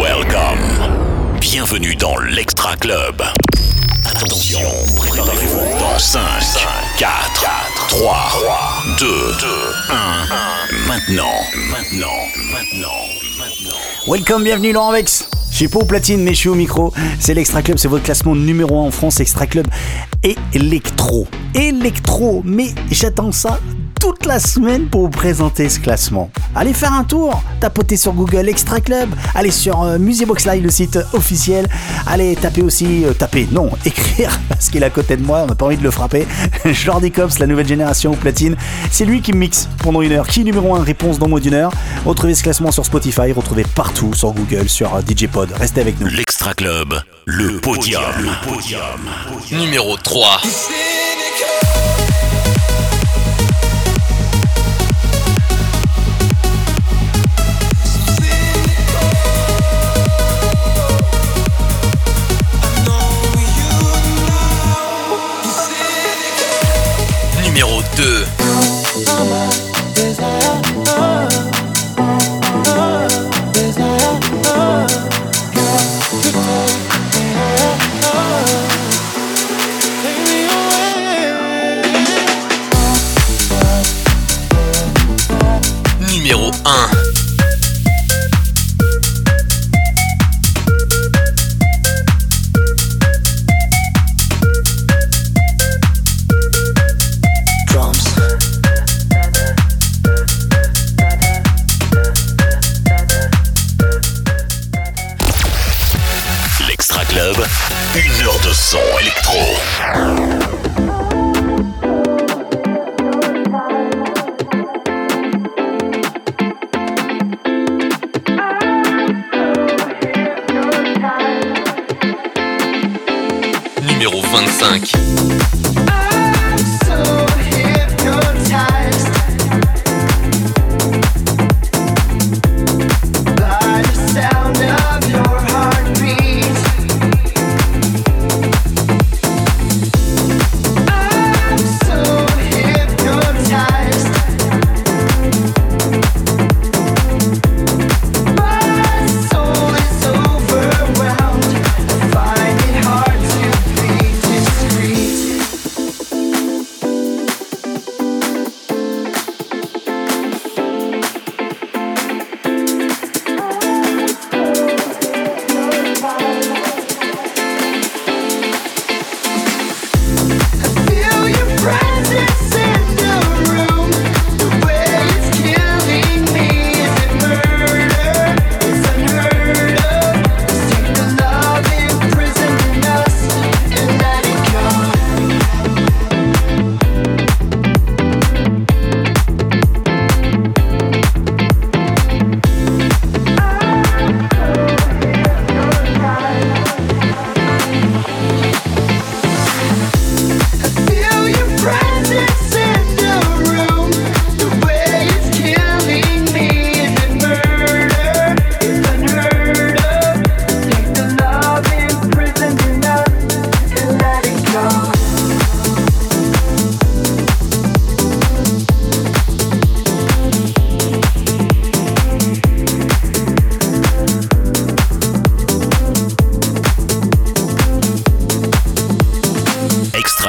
Welcome. Bienvenue dans l'Extra Club. Attention, préparez-vous dans 5, 4, 3, 2, 1. Maintenant, maintenant, maintenant, maintenant. Welcome, bienvenue Laurent Vex. Je suis pas au platine, mais je suis au micro. C'est l'Extra Club, c'est votre classement numéro 1 en France, Extra Club électro. Électro, mais j'attends ça toute la semaine pour vous présenter ce classement. Allez faire un tour, tapotez sur Google Extra Club, allez sur euh, Live, le site officiel, allez taper aussi, euh, taper, non, écrire, parce qu'il est à côté de moi, on n'a pas envie de le frapper. Jordi Cops, la nouvelle génération au platine, c'est lui qui mixe pendant une heure. Qui numéro 1 Réponse dans moins d'une heure. Retrouvez ce classement sur Spotify, retrouvez partout sur Google, sur euh, DJ Pod. Restez avec nous. L'Extra Club, le podium. Le podium. Numéro 3. Numéro 2. Numéro 1. De son électro. Numéro 25.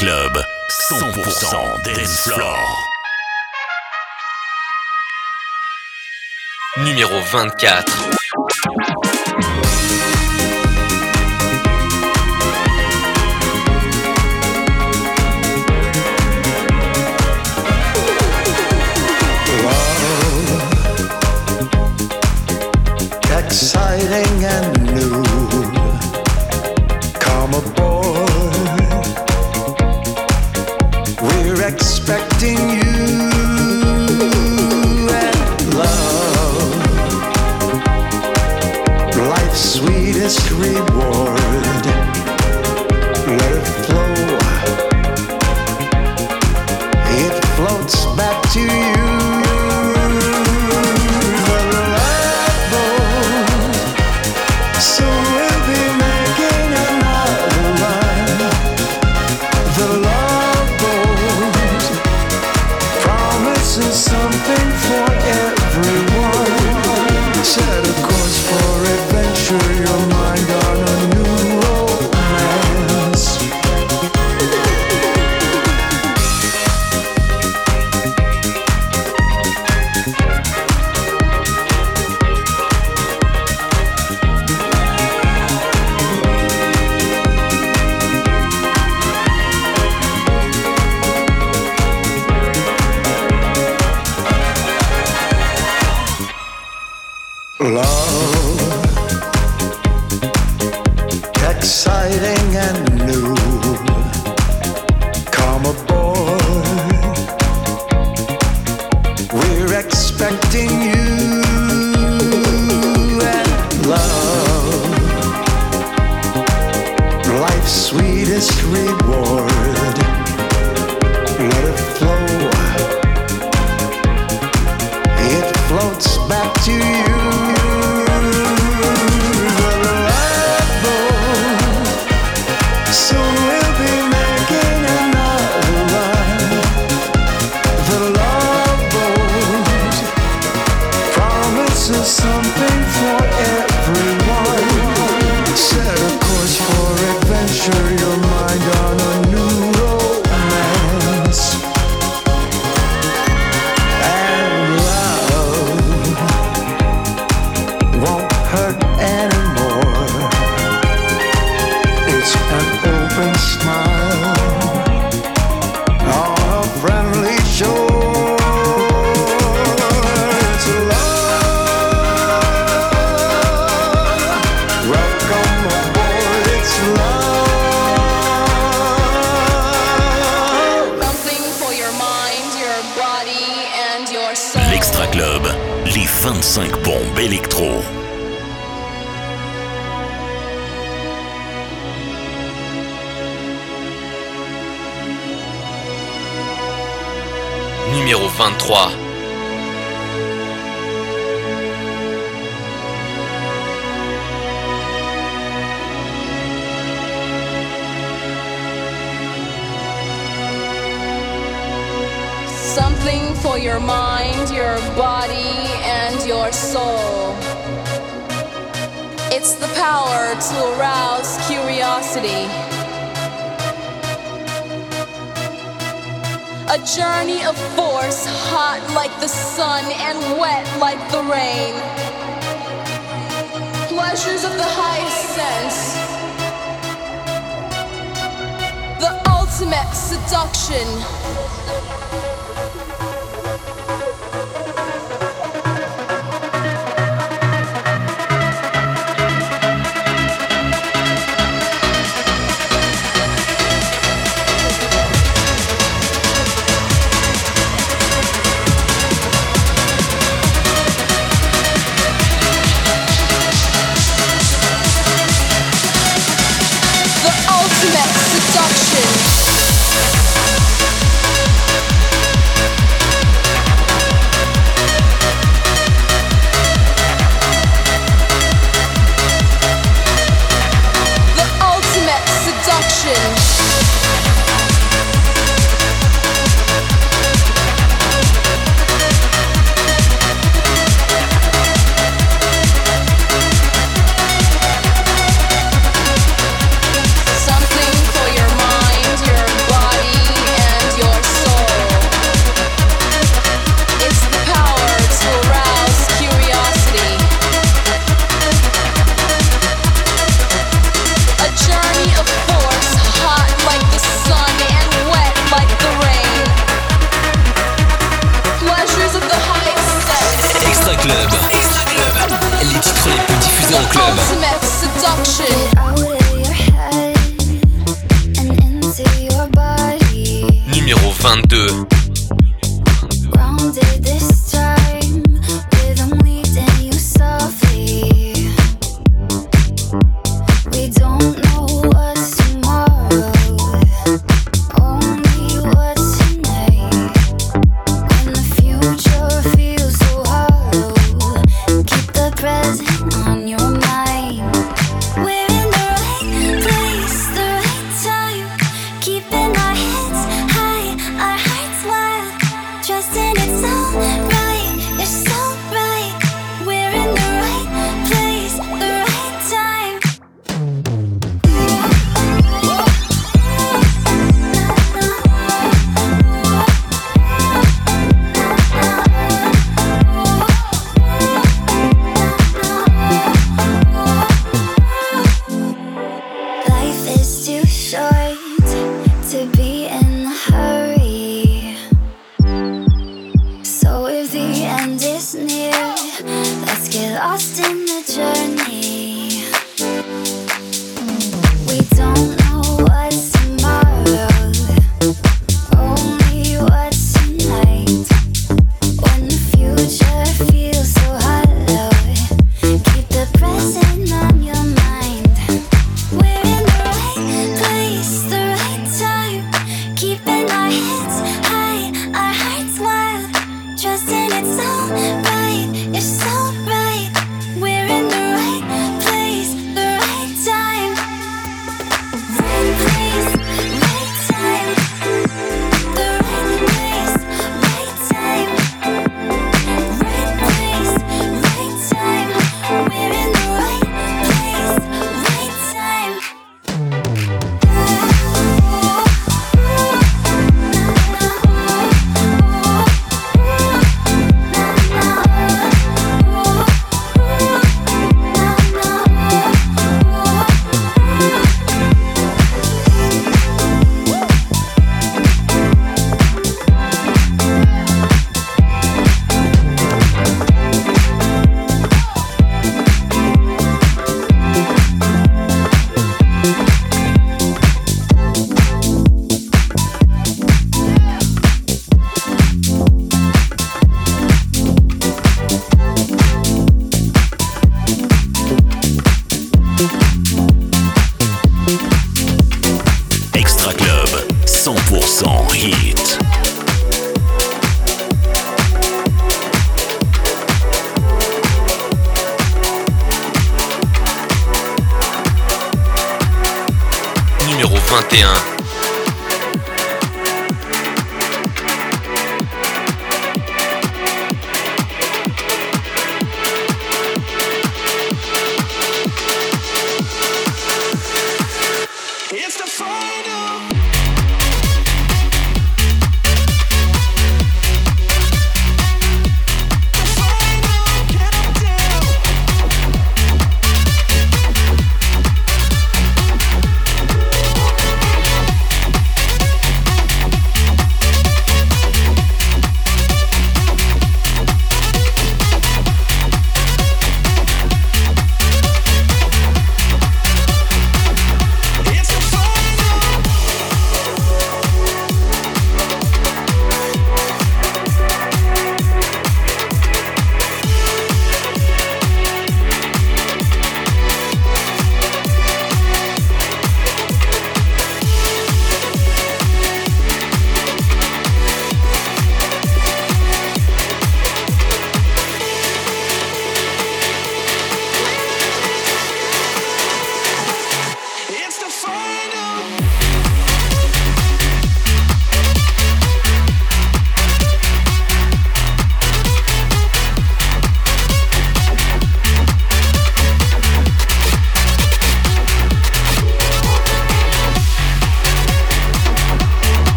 Club, 100% dance floor. Numéro 24. exciting and to arouse curiosity. A journey of force, hot like the sun and wet like the rain. Pleasures of the highest sense. The ultimate seduction.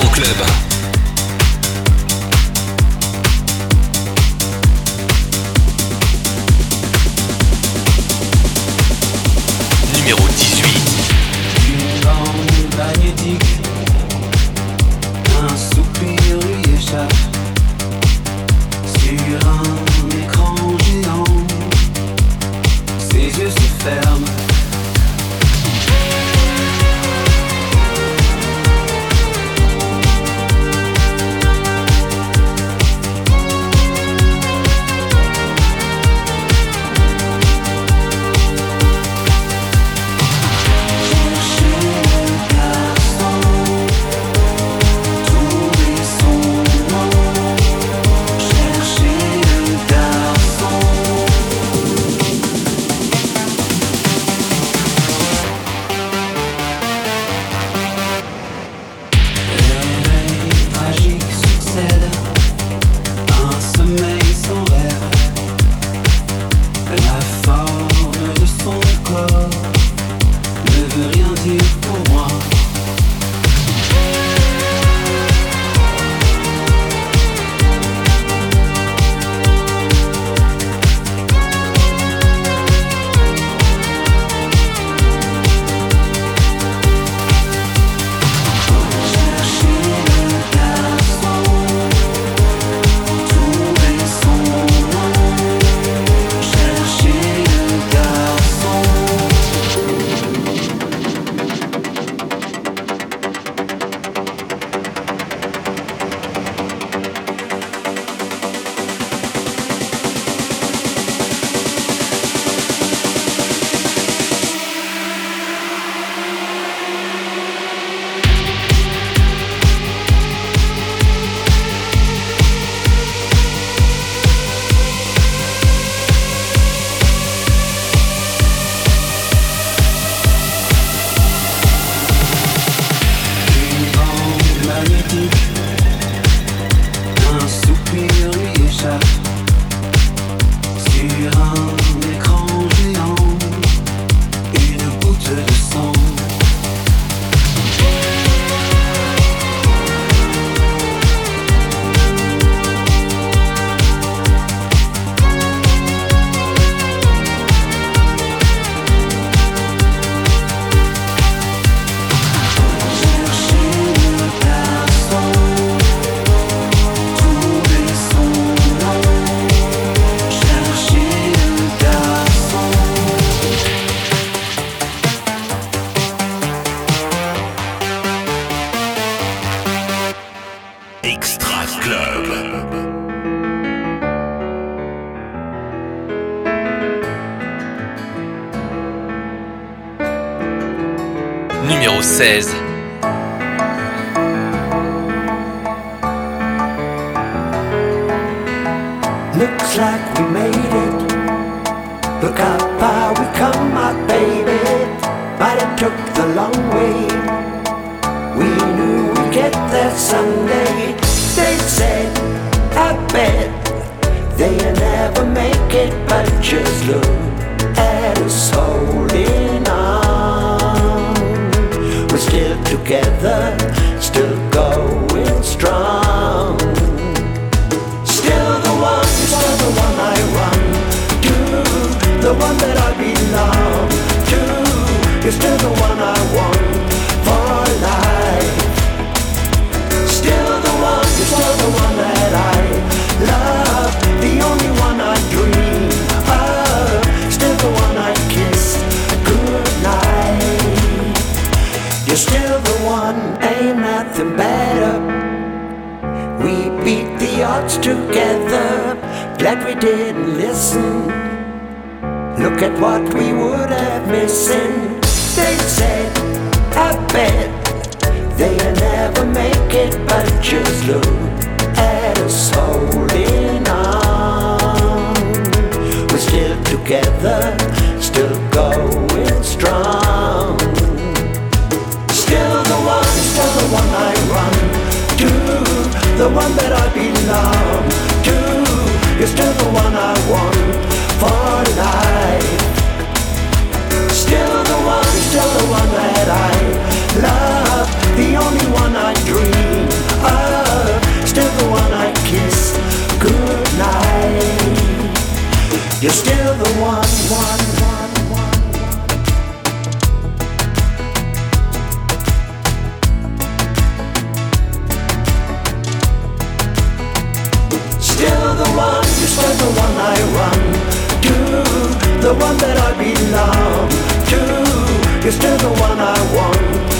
en club. together. together. Glad we didn't listen. Look at what we would have missing. They said, I bet they'll never make it, but just look at us holding on. We're still together, still going strong. the one that I belong to. You're still the one I want for life Still the one, still the one that I love. The only one I dream of. Still the one I kiss goodnight. You're still the one, one the one that I belong to. You're still the one I want.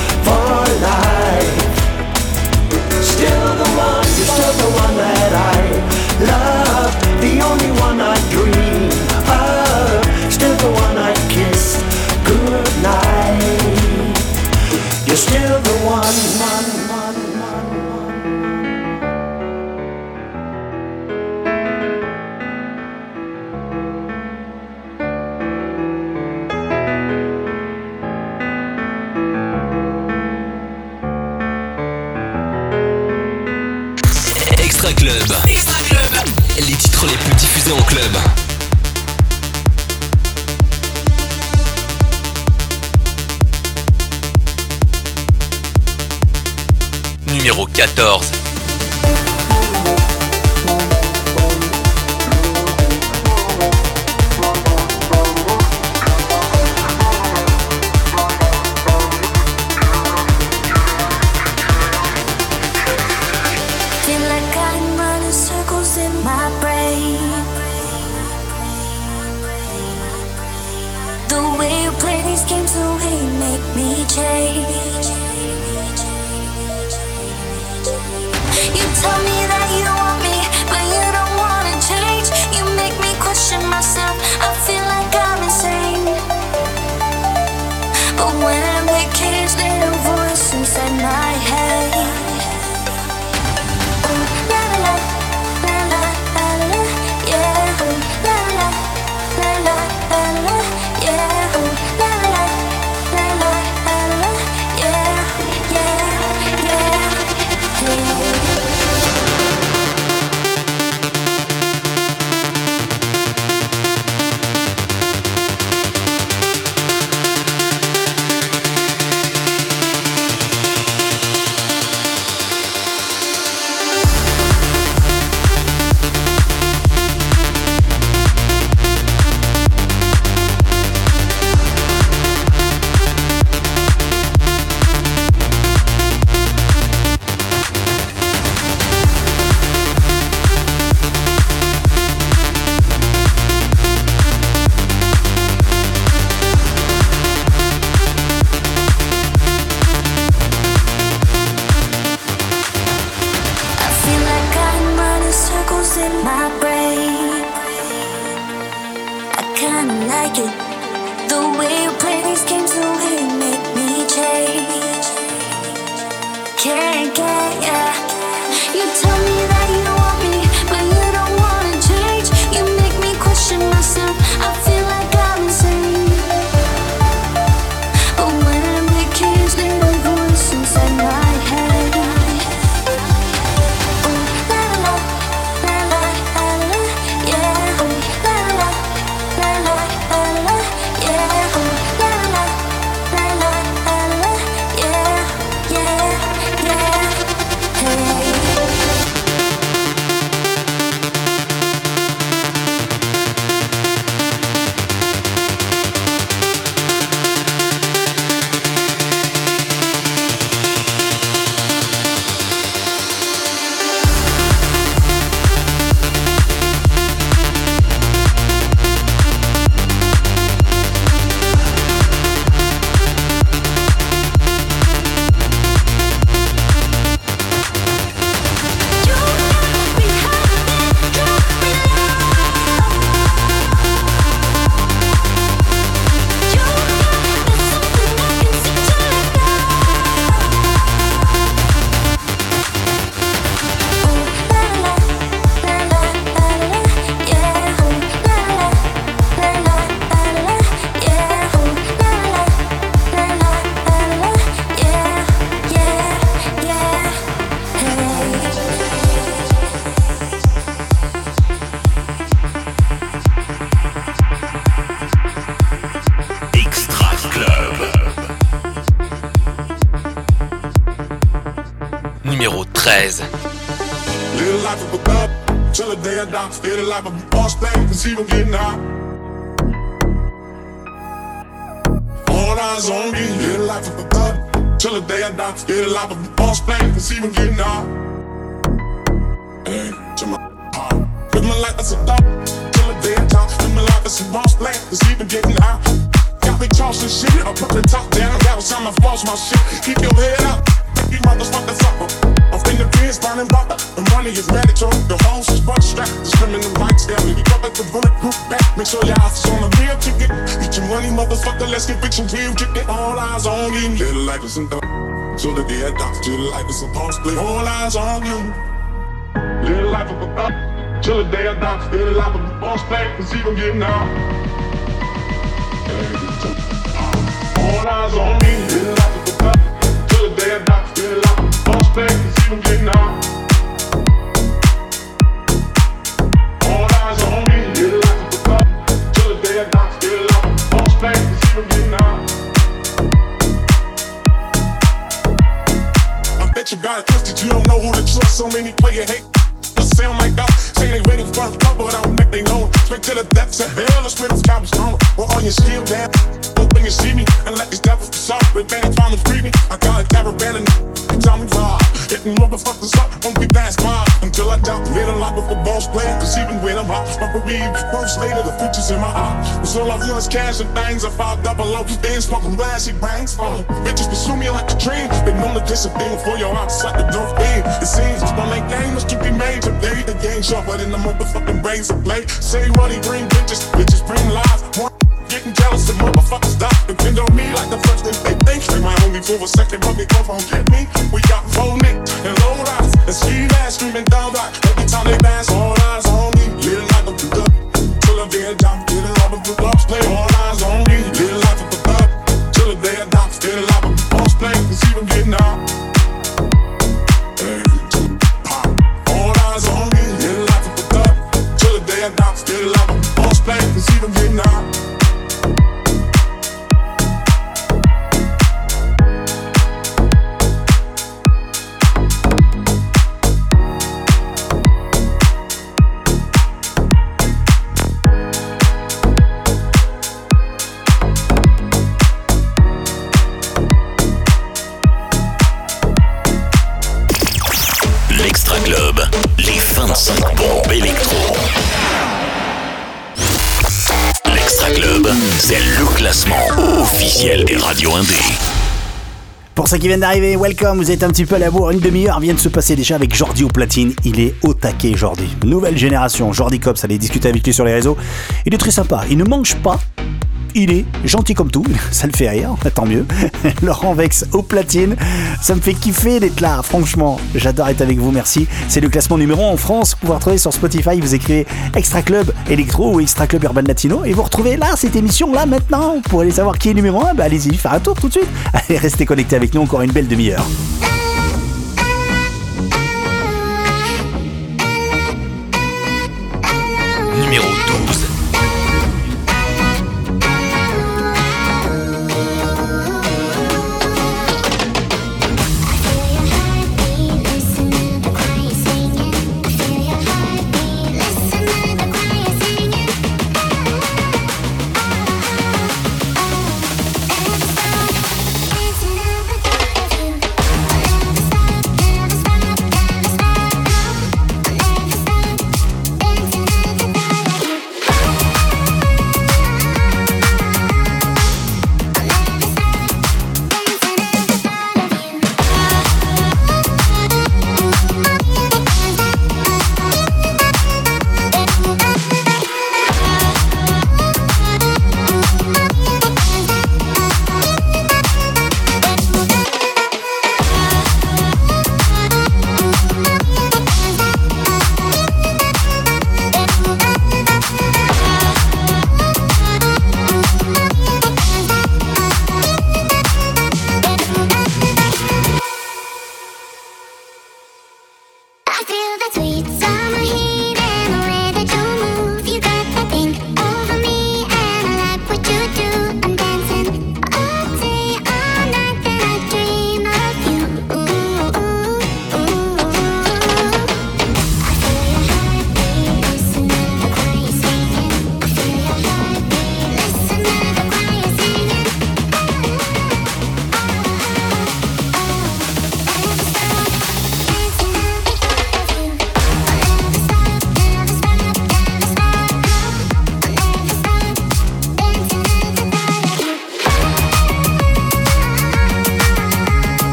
Till the day I die. Live the life of a boss man, cause even getting out. Hey, to my heart. Live my life as a thug till the day I die. Live my life as a boss man, cause even getting out. Got me tossing shit, I put the top down. Got to time I floss my shit. Keep your head up. You motherfuckers. Off in the pins, burning rubber. The money is mandatory. The hoes is butt strapped. The criminal rights down. You got like the bulletproof back. Make sure your eyes is on the real ticket. Get your money, motherfucker. Let's get rich and real. Get. All eyes on you. Little life is in the. So the day I die, till the life is a boss play. All eyes on you. Little life of a thug. Till the day I die, still the life of a boss play. Cause even getting out. All eyes on me. Little life of a thug. Till the day I die, still the life of a boss play. Cause even getting out. All Your hate. The sound like us, say they ready for a couple, but I don't make they know. Straight to the depths of hell, the spirits cops strong. Well, all your shield down. Open you see me, and let these devils be many trying to free me. I got a caravan and they tell me vibe. Hitting motherfuckers up, won't be fast quiet. Until I live a life with a boss player. Cause even when I'm hot, my believe, first later, the future's in my eye. Cause all I feel is cash and things. I five double O, then smoking glassy bangs. Oh, bitches pursue me like a dream. They know the discipline for your eyes, like the dope thing. It seems my late game must keep me made today. The game sharper than the motherfucking brains of play. Say money bring bitches, bitches bring lies. Getting jealous and motherfuckers die. Depend on me like the first thing they think. They hold me for a second, but they go home get me. We got four nick and low rise and ski ass screaming down right. Every time they pass, all eyes on me. Little like a good till the day I die. Little like a good boss play. All eyes on officiel des radios indés. Pour ceux qui viennent d'arriver, welcome, vous êtes un petit peu à la bourre, une demi-heure vient de se passer déjà avec Jordi au platine, il est au taquet Jordi. Nouvelle génération, Jordi Cops, allez discuter avec lui sur les réseaux. Il est très sympa, il ne mange pas, il est gentil comme tout, ça le fait rire, tant mieux. Laurent Vex au platine, ça me fait kiffer d'être là, franchement, j'adore être avec vous, merci. C'est le classement numéro 1 en France, vous pouvez retrouver sur Spotify, vous écrivez Extra Club Electro ou Extra Club Urban Latino et vous retrouvez là cette émission là maintenant pour aller savoir qui est numéro 1, bah allez-y, faire un tour tout de suite. Allez, restez connectés avec nous encore une belle demi-heure.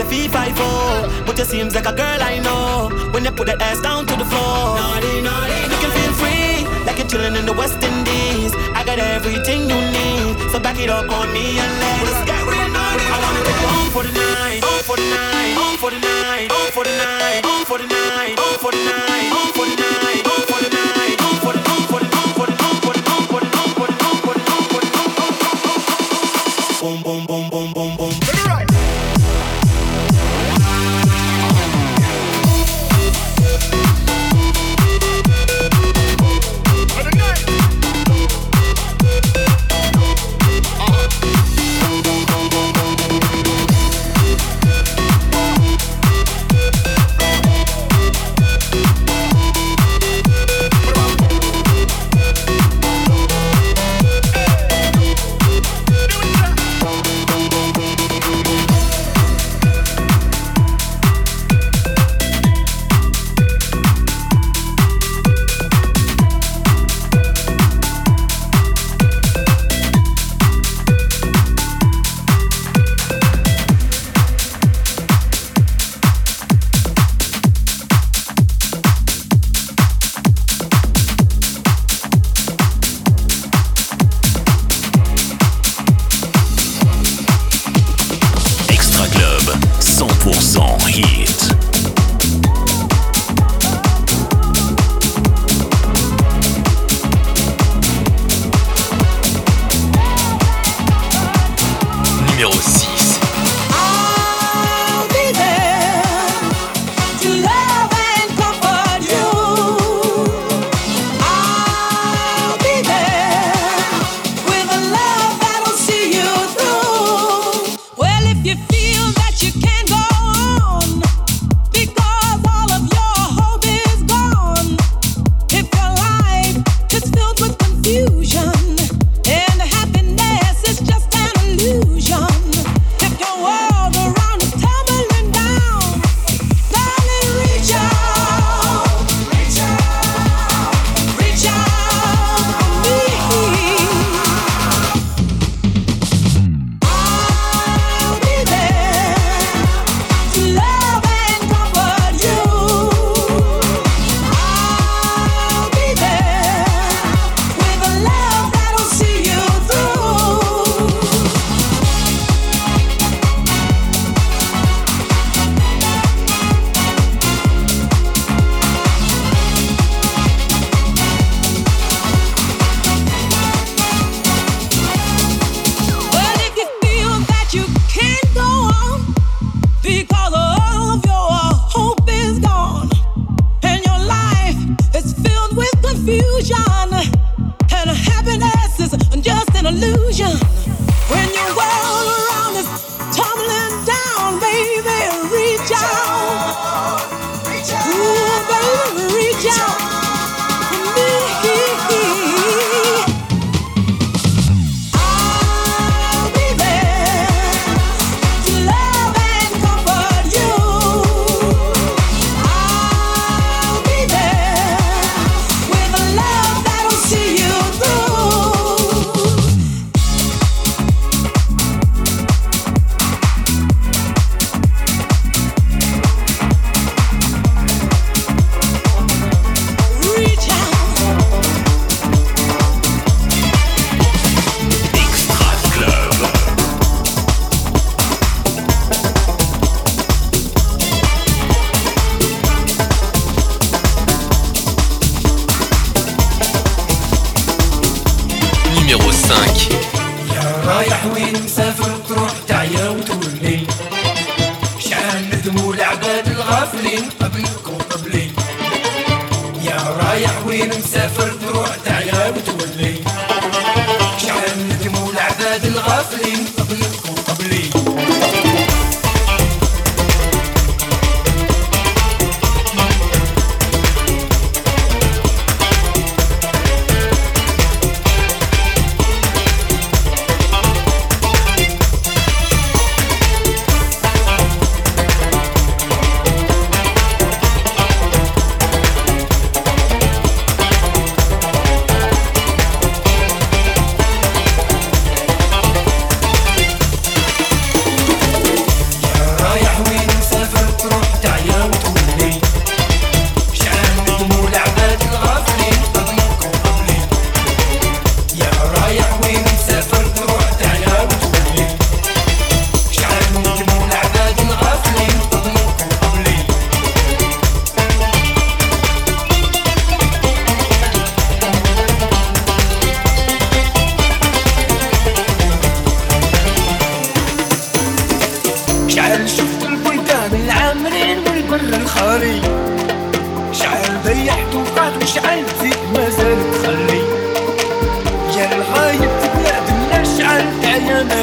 Let me grow as a fee five four. But you seems like a girl I know. When you put that ass down to the floor, naughty, naughty, you can feel free, like you're chilling in the West Indies. I got everything you need, so back it up on me and let's get real naughty. I wanna you home for the night, home for the night, home for the night, home for the night, home for the night, home for the night, home for the night, home for the night, home for the home for the home for the home for the home for the home for the home for the home for the home for the boom boom boom boom boom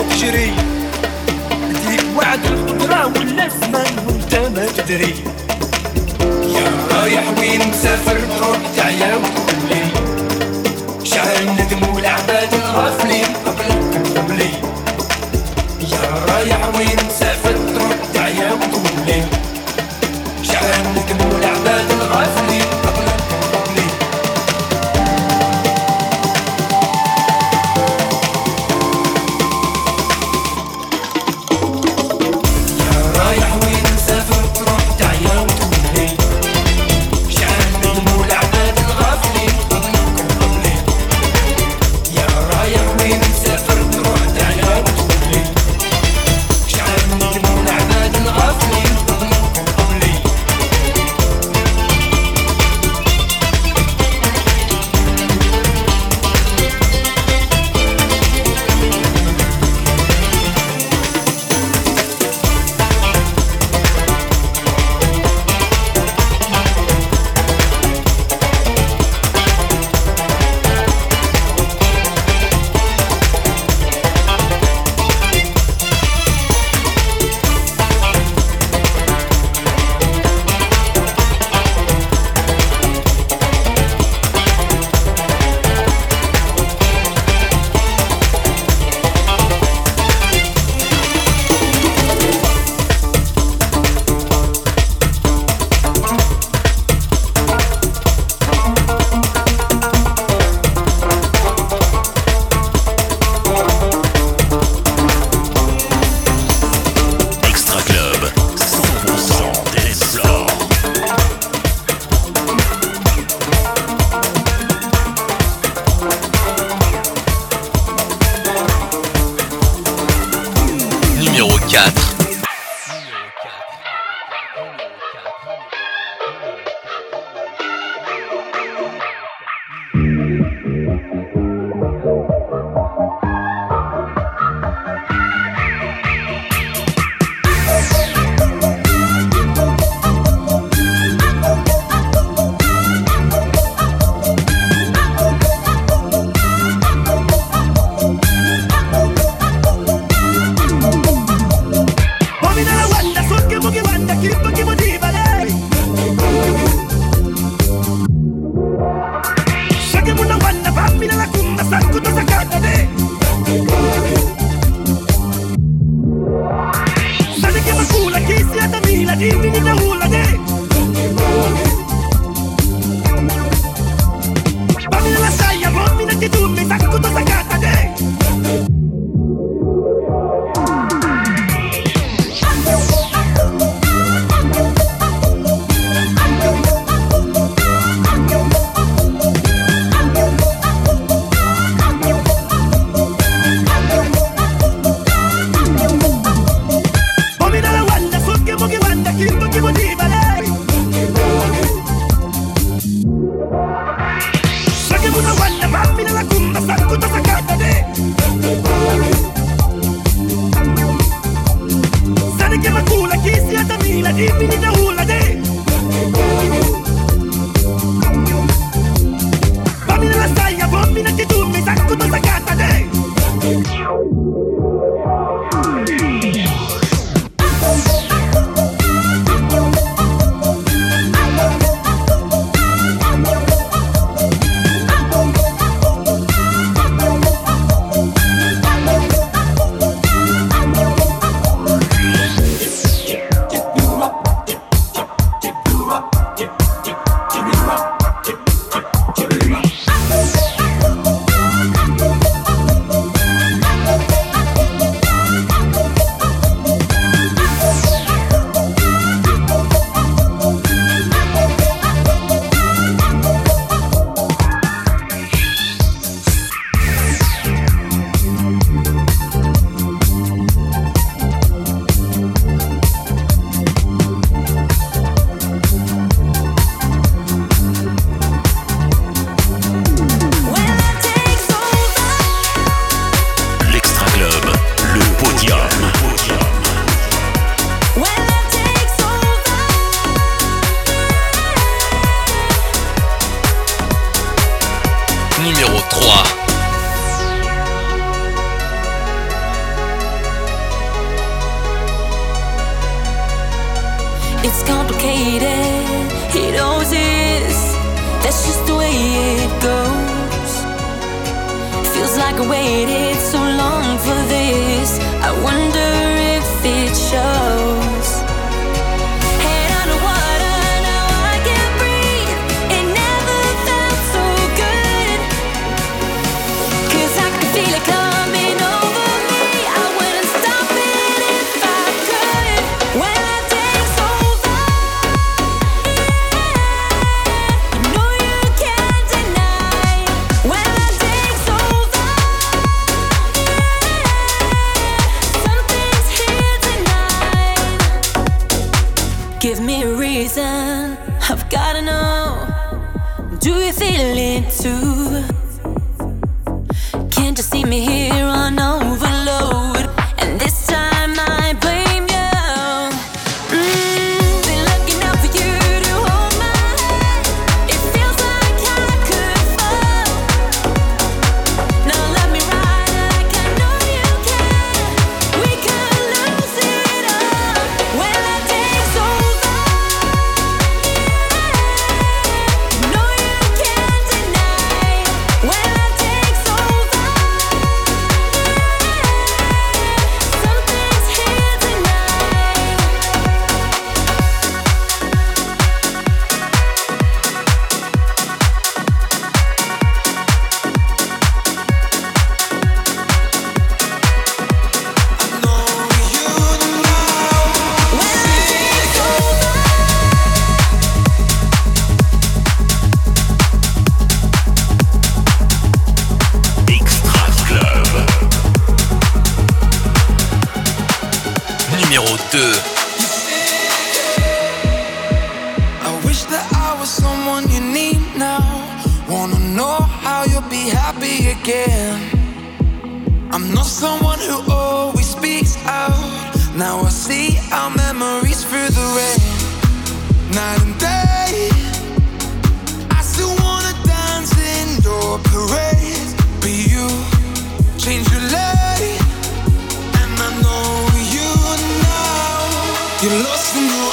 تجري. بديك وعد القدرة ولا الزمان وانت ما تدري. يا رايح وين مسافر تروح تعيا.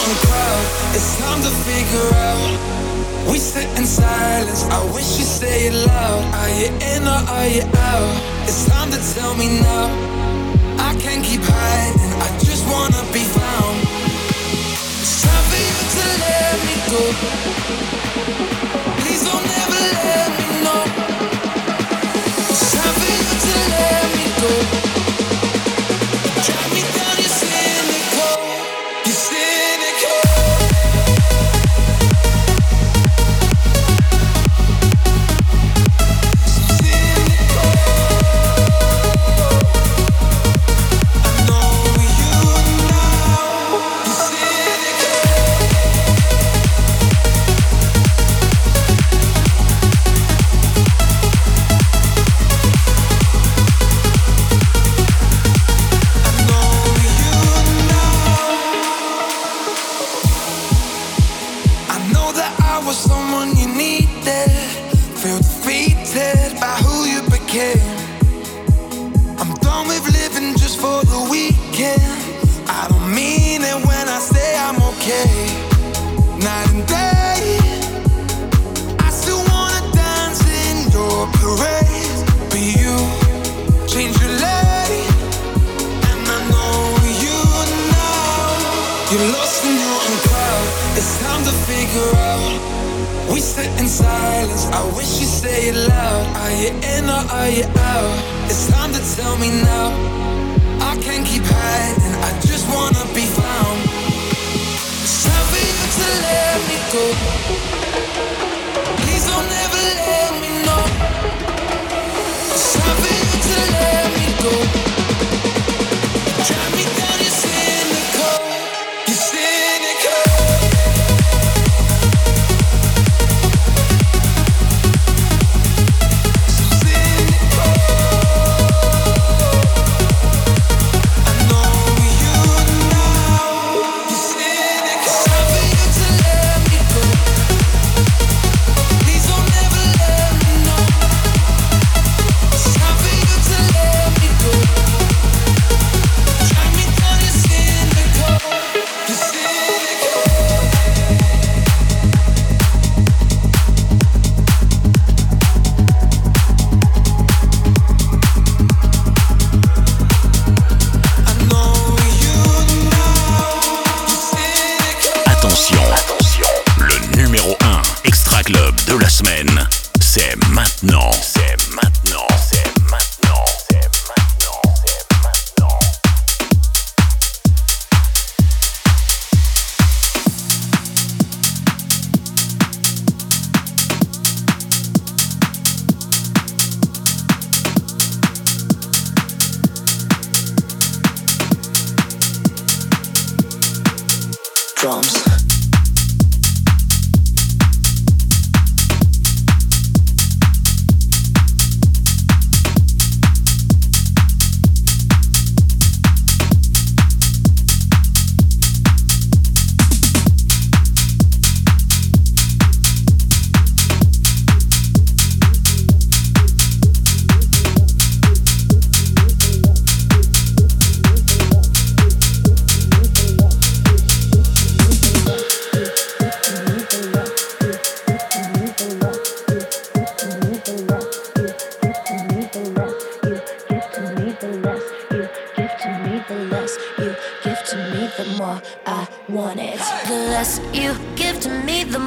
and proud. It's time to figure out. We sit in silence. I wish you say it loud. Are you in or are you out? It's time to tell me now. I can't keep hiding. I just wanna be found. It's time for you to let me go. Please don't ever let